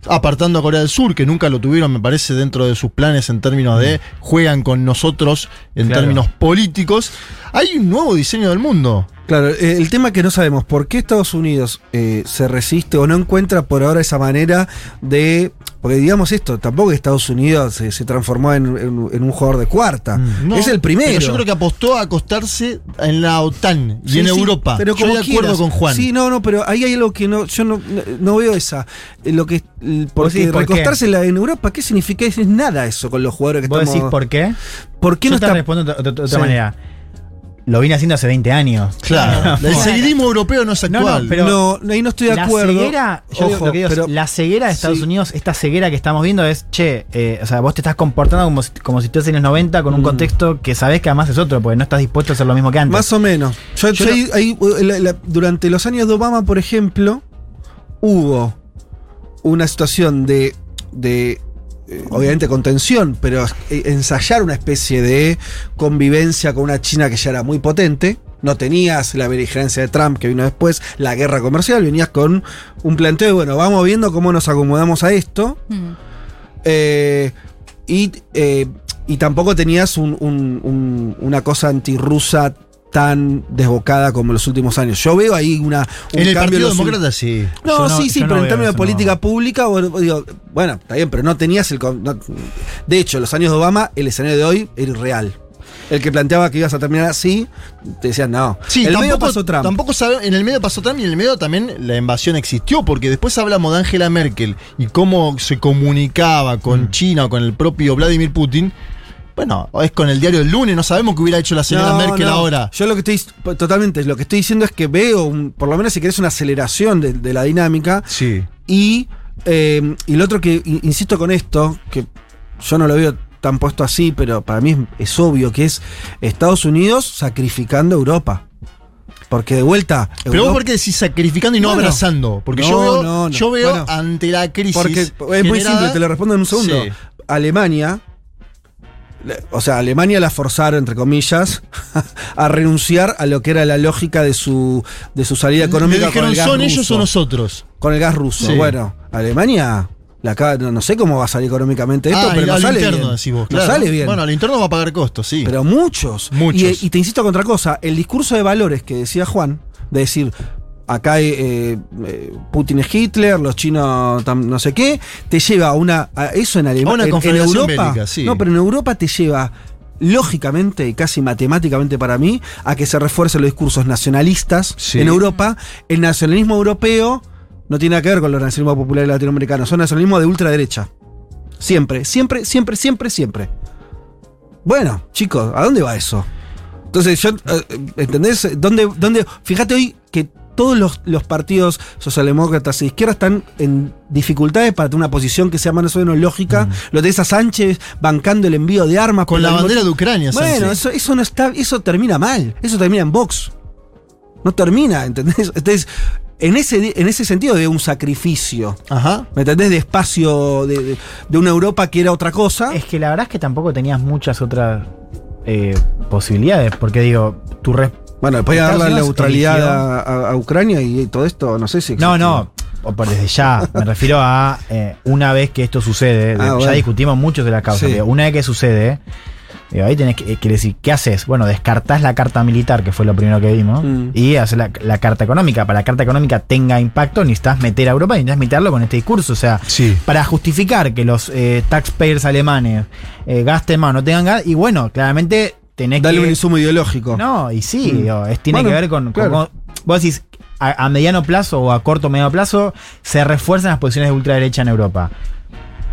apartando a Corea del Sur, que nunca lo tuvieron, me parece, dentro de sus planes en términos de juegan con nosotros en Claro. términos políticos. Hay un nuevo diseño del mundo. Claro, eh, el tema que no sabemos por qué Estados Unidos eh, se resiste o no encuentra por ahora esa manera de. Porque digamos esto, tampoco Estados Unidos se, se transformó en, en- en un jugador de cuarta. No, es el primero. Pero yo creo que apostó a acostarse en la OTAN y Sí, en sí, Europa. Pero yo como de acuerdo quieras. con Juan. Sí, no, no, pero ahí hay algo que no, yo no, no- no veo esa. Eh, Lo que porque decís por qué? recostarse en la- en Europa, ¿qué significa? Es nada eso con los jugadores que ¿Vos estamos. decís por qué? ¿Por qué Yo no te está? respondo de otra, de otra Sí. manera. Lo vine haciendo hace 20 años. Claro. el seguidismo europeo no es actual. no, pero no, ahí no estoy de la acuerdo. ceguera, digo- digo pero- la ceguera de Estados Sí. Unidos, esta ceguera que estamos viendo es, che, eh, o sea, vos te estás comportando como si, como si estuvieras en los 90 con un Mm. contexto que sabés que además es otro, porque no estás dispuesto a hacer lo mismo que antes. Más o menos. Yo, Yo yo ahí- ahí, la- la- durante los años de Obama, por ejemplo, hubo una situación de, de eh, obviamente con tensión, pero eh, ensayar una especie de convivencia con una China que ya era muy potente. No tenías la beligerancia de Trump que vino después, la guerra comercial, venías con un planteo de, bueno, vamos viendo cómo nos acomodamos a esto. Mm. Eh, y, eh, y tampoco tenías un- un- un- una cosa antirrusa tan desbocada como en los últimos años. Yo veo ahí una, un en el cambio Partido los Demócrata sí. No, sí, sí, no pero en términos de política no. pública, bueno, digo, bueno, está bien, pero no tenías el. de hecho, en los años de Obama, el escenario de hoy era irreal. El que planteaba que ibas a terminar así, te decían no. Sí, el tampoco, medio pasó Trump. tampoco en el medio pasó Trump y en el medio también la invasión existió, porque después hablamos de Angela Merkel y cómo se comunicaba con Mm. China o con el propio Vladimir Putin. Bueno, es con el diario del lunes, no sabemos qué hubiera hecho la señora No, Merkel no. ahora. Yo lo que estoy, totalmente, lo que estoy diciendo es que veo, un- por lo menos si querés, una aceleración de, de la dinámica. Sí. Y, eh, y lo otro que, insisto con esto, que yo no lo veo tan puesto así, pero para mí es, es obvio que es Estados Unidos sacrificando a Europa. Porque de vuelta. Pero vos por qué decís sacrificando y no, Bueno. abrazando. Porque No, yo veo, no, no. yo veo Bueno. ante la crisis. Porque es muy simple, te lo respondo en un segundo. Sí. Alemania, le- o sea, Alemania la forzaron, entre comillas, a renunciar a lo que era la lógica de su, de su salida Le económica con el gas ¿son ellos ruso. o nosotros? Con el gas ruso. Sí. Bueno, Alemania, la no, no sé cómo va a salir económicamente esto, Ah, pero no al sale interno, bien. decís vos, No claro. sale bien. Bueno, al interno va a pagar costos, sí. Pero muchos. Muchos. Y, y te insisto con otra cosa, el discurso de valores que decía Juan, de decir, acá hay, eh, eh, Putin es Hitler, los chinos no sé qué, te lleva a una a eso en Alemania. una en- en, Europa. bélica, sí. No, pero en Europa te lleva lógicamente y casi matemáticamente para mí a que se refuercen los discursos nacionalistas Sí. en Europa. El nacionalismo europeo no tiene nada que ver con los nacionalismos populares latinoamericanos, son nacionalismos de ultraderecha. Siempre, siempre, siempre, siempre, siempre. Bueno, chicos, ¿a dónde va eso? Entonces, yo, eh, ¿entendés? ¿Dónde, dónde, fíjate hoy que todos los, los partidos socialdemócratas e izquierda están en dificultades para tener una posición que sea más o menos lógica. Lo de a Sánchez bancando el envío de armas. Mm. Con la bandera de Ucrania, Bueno, eso, eso no está, eso termina mal. Eso termina en Vox. No termina, ¿entendés? Entonces, en ese, en ese sentido de un sacrificio. Ajá. ¿Me entendés? De espacio de, de- de una Europa que era otra cosa. Es que la verdad es que tampoco tenías muchas otras eh, posibilidades, porque digo, tu res- Bueno, después de la neutralidad a, a- a Ucrania y todo esto, no sé si. No, existía. no, o por desde ya, me refiero a eh, una vez que esto sucede, de- Ah, ya bueno. discutimos muchos de la causa, Sí. pero una vez que sucede, eh, ahí tenés que, que decir, ¿qué haces? Bueno, descartás la carta militar, que fue lo primero que vimos, Mm. y haces la, la carta económica. Para la carta económica tenga impacto, necesitas meter a Europa y necesitas meterlo con este discurso. O sea, Sí. para justificar que los eh, taxpayers alemanes eh, gasten más, no tengan gas, y bueno, claramente tenés Dale que... un insumo ideológico. No, y sí, Mm. digo, es, tiene Bueno, que ver con, con- claro. con- Vos decís, a, a mediano plazo o a corto o medio plazo, se refuerzan las posiciones de ultraderecha en Europa.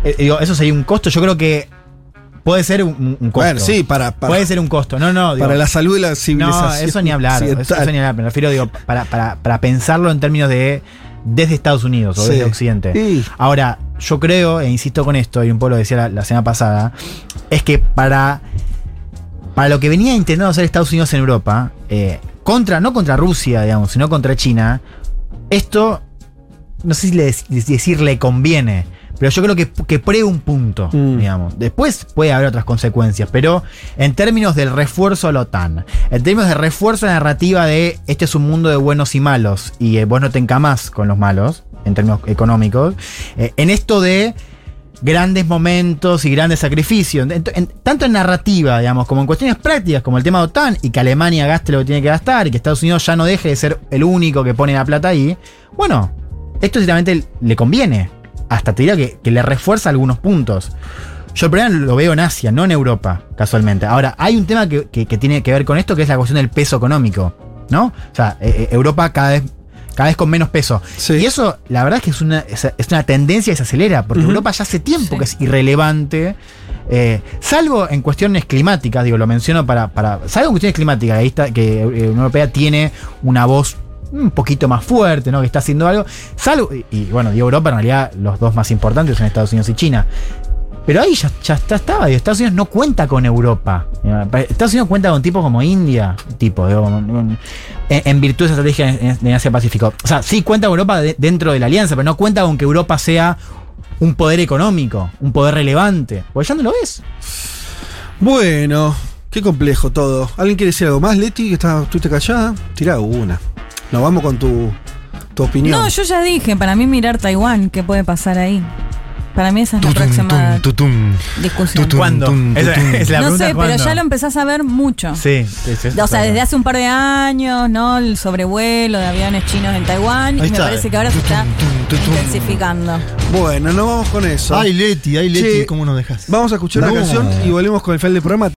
Eh, digo, eso sería un costo. Yo creo que puede ser un, un costo. Bueno, sí, para, para, Puede ser un costo. No, no, digo, para la salud de la civilización. no, eso ni hablar. Eso, eso ni hablar. Me refiero, digo, para, para, para pensarlo en términos de desde Estados Unidos o Sí. desde Occidente. Sí. Ahora, yo creo, e insisto con esto, y un poco lo decía la, la semana pasada, es que para, para lo que venía intentando hacer Estados Unidos en Europa, eh, contra, no contra Rusia, digamos, sino contra China, esto, no sé si le, decir le conviene, pero yo creo que, que prueba un punto, Mm. digamos. Después puede haber otras consecuencias, pero en términos del refuerzo a la OTAN, en términos de refuerzo a la narrativa de este es un mundo de buenos y malos, y eh, vos no te encamás con los malos, en términos económicos, eh, en esto de grandes momentos y grandes sacrificios, tanto en narrativa, digamos, como en cuestiones prácticas, como el tema de OTAN, y que Alemania gaste lo que tiene que gastar, y que Estados Unidos ya no deje de ser el único que pone la plata ahí, bueno, esto sinceramente le conviene. Hasta te diría que, le refuerza algunos puntos. Yo el problema lo veo en Asia, no en Europa, casualmente. Ahora, hay un tema que tiene que ver con esto, que es la cuestión del peso económico, ¿no? O sea, eh, eh, Europa cada vez, cada vez con menos peso. Sí. Y eso, la verdad es que es una, es, una tendencia que se acelera, porque. Europa ya hace tiempo Sí. que es irrelevante. eh, salvo en cuestiones climáticas, digo, lo menciono para. para salvo en cuestiones climáticas, ahí está, que eh, Unión Europea tiene una voz un poquito más fuerte, ¿no? Que está haciendo algo. Salvo, y, y, bueno, digo Europa, en realidad los dos más importantes son Estados Unidos y China. Pero ahí ya, ya está, estaba. Estados Unidos no cuenta con Europa. Estados Unidos cuenta con tipos como India, tipo, digo, en, en virtud de esa estrategia en, en Asia-Pacífico. O sea, sí cuenta con Europa de- dentro de la alianza, pero no cuenta con que Europa sea un poder económico, un poder relevante. Porque ya no lo es. Bueno, qué complejo todo. ¿Alguien quiere decir algo más, Leti? Que está, estuviste callada. Tira una. Nos vamos con tu, tu opinión. No, yo ya dije, para mí mirar Taiwán, ¿qué puede pasar ahí? Para mí esa es la Tutum, próxima tutum. discusión. tutum, ¿Cuándo? Esa- es la no sé, pero ¿cuándo? ya lo empezás a ver mucho. Sí, sí, O sea, claro. desde hace un par de años, ¿no? El sobrevuelo de aviones chinos en Taiwán. Ahí y me parece que ahora se está intensificando. Bueno, nos vamos con eso. Ay, Leti, ay, Leti, Che, ¿cómo nos dejas? Vamos a escuchar No. una canción y volvemos con el final del programa.